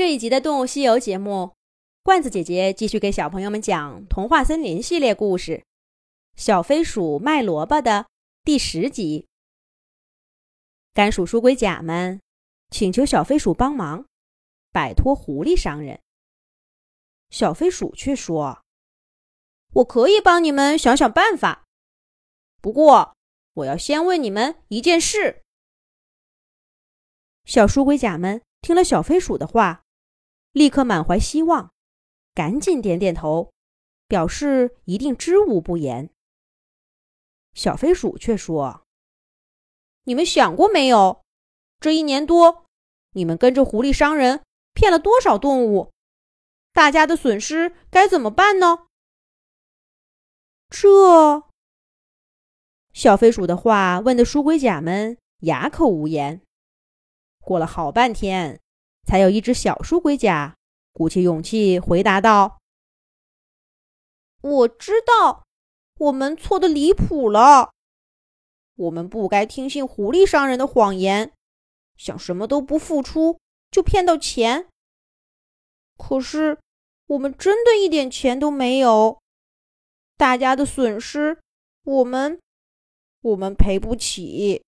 这一集的《动物西游》节目，罐子姐姐继续给小朋友们讲《童话森林》系列故事《小飞鼠卖萝卜》的第十集。甘薯、书龟甲们请求小飞鼠帮忙摆脱狐狸商人，小飞鼠却说：“我可以帮你们想想办法，不过我要先问你们一件事。”小书龟甲们听了小飞鼠的话。立刻满怀希望，赶紧点点头，表示一定知无不言。小飞鼠却说：“你们想过没有？这一年多，你们跟着狐狸商人骗了多少动物？大家的损失该怎么办呢？”这小飞鼠的话问的书龟甲们哑口无言。过了好半天。才有一只小书龟甲鼓起勇气回答道：“我知道，我们错的离谱了。我们不该听信狐狸商人的谎言，想什么都不付出就骗到钱。可是我们真的一点钱都没有，大家的损失，我们我们赔不起。”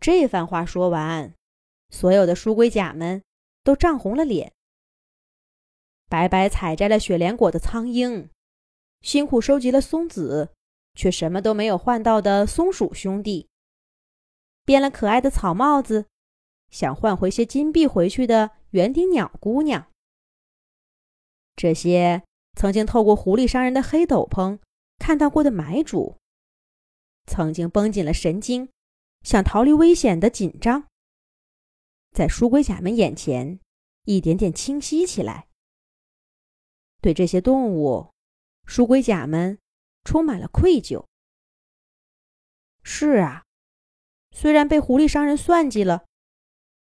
这番话说完。所有的书龟甲们都涨红了脸。白白采摘了雪莲果的苍鹰，辛苦收集了松子，却什么都没有换到的松鼠兄弟，编了可爱的草帽子，想换回些金币回去的园丁鸟姑娘，这些曾经透过狐狸商人的黑斗篷看到过的买主，曾经绷紧了神经想逃离危险的紧张。在书龟甲们眼前，一点点清晰起来。对这些动物，书龟甲们充满了愧疚。是啊，虽然被狐狸商人算计了，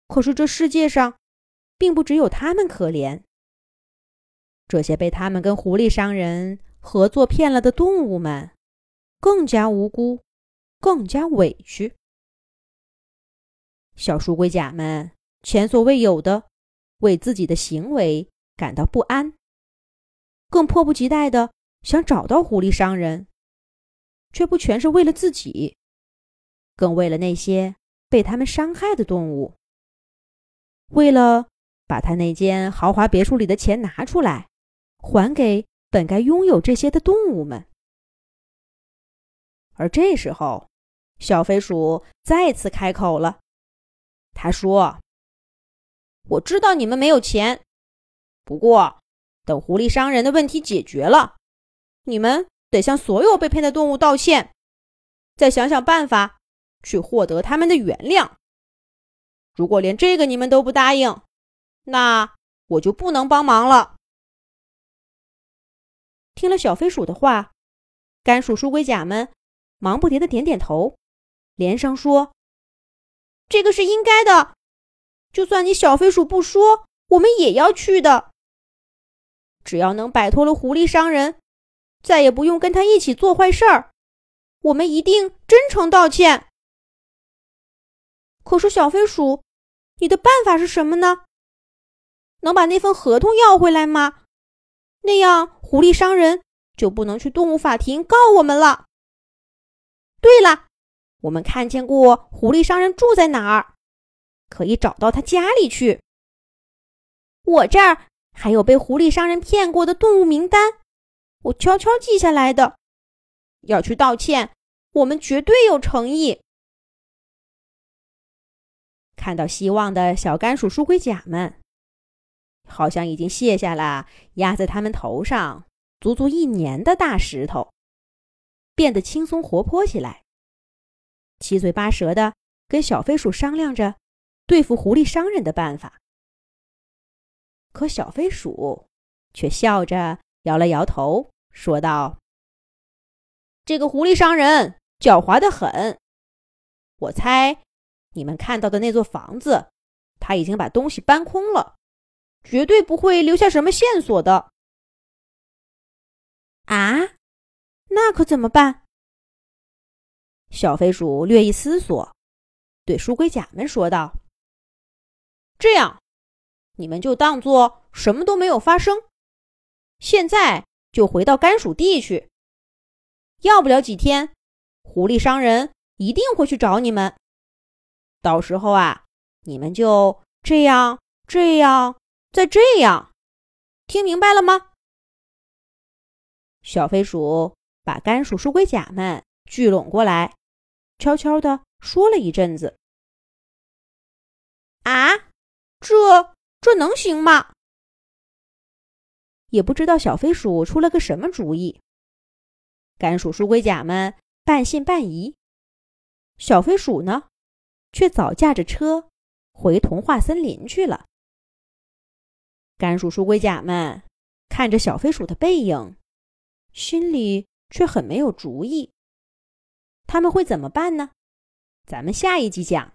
可是这世界上，并不只有他们可怜。这些被他们跟狐狸商人合作骗了的动物们，更加无辜，更加委屈。小书龟甲们。前所未有的为自己的行为感到不安，更迫不及待的想找到狐狸商人，却不全是为了自己，更为了那些被他们伤害的动物，为了把他那间豪华别墅里的钱拿出来，还给本该拥有这些的动物们。而这时候，小飞鼠再次开口了，他说。我知道你们没有钱，不过等狐狸商人的问题解决了，你们得向所有被骗的动物道歉，再想想办法去获得他们的原谅。如果连这个你们都不答应，那我就不能帮忙了。听了小飞鼠的话，甘薯、书龟甲们忙不迭的点点头，连声说：“这个是应该的。”就算你小飞鼠不说，我们也要去的。只要能摆脱了狐狸商人，再也不用跟他一起做坏事儿，我们一定真诚道歉。可是小飞鼠，你的办法是什么呢？能把那份合同要回来吗？那样狐狸商人就不能去动物法庭告我们了。对了，我们看见过狐狸商人住在哪儿。可以找到他家里去。我这儿还有被狐狸商人骗过的动物名单，我悄悄记下来的。要去道歉，我们绝对有诚意。看到希望的小甘薯、书龟甲们，好像已经卸下了压在他们头上足足一年的大石头，变得轻松活泼起来，七嘴八舌的跟小飞鼠商量着。对付狐狸商人的办法，可小飞鼠却笑着摇了摇头，说道：“这个狐狸商人狡猾的很，我猜你们看到的那座房子，他已经把东西搬空了，绝对不会留下什么线索的。”啊，那可怎么办？小飞鼠略一思索，对书龟甲们说道。这样，你们就当做什么都没有发生。现在就回到甘薯地去。要不了几天，狐狸商人一定会去找你们。到时候啊，你们就这样、这样、再这样，听明白了吗？”小飞鼠把甘薯书龟甲们聚拢过来，悄悄地说了一阵子。啊，这这能行吗？也不知道小飞鼠出了个什么主意。甘薯书龟甲们半信半疑，小飞鼠呢，却早驾着车回童话森林去了。甘薯书龟甲们看着小飞鼠的背影。心里却很没有主意。他们会怎么办呢？咱们下一集讲。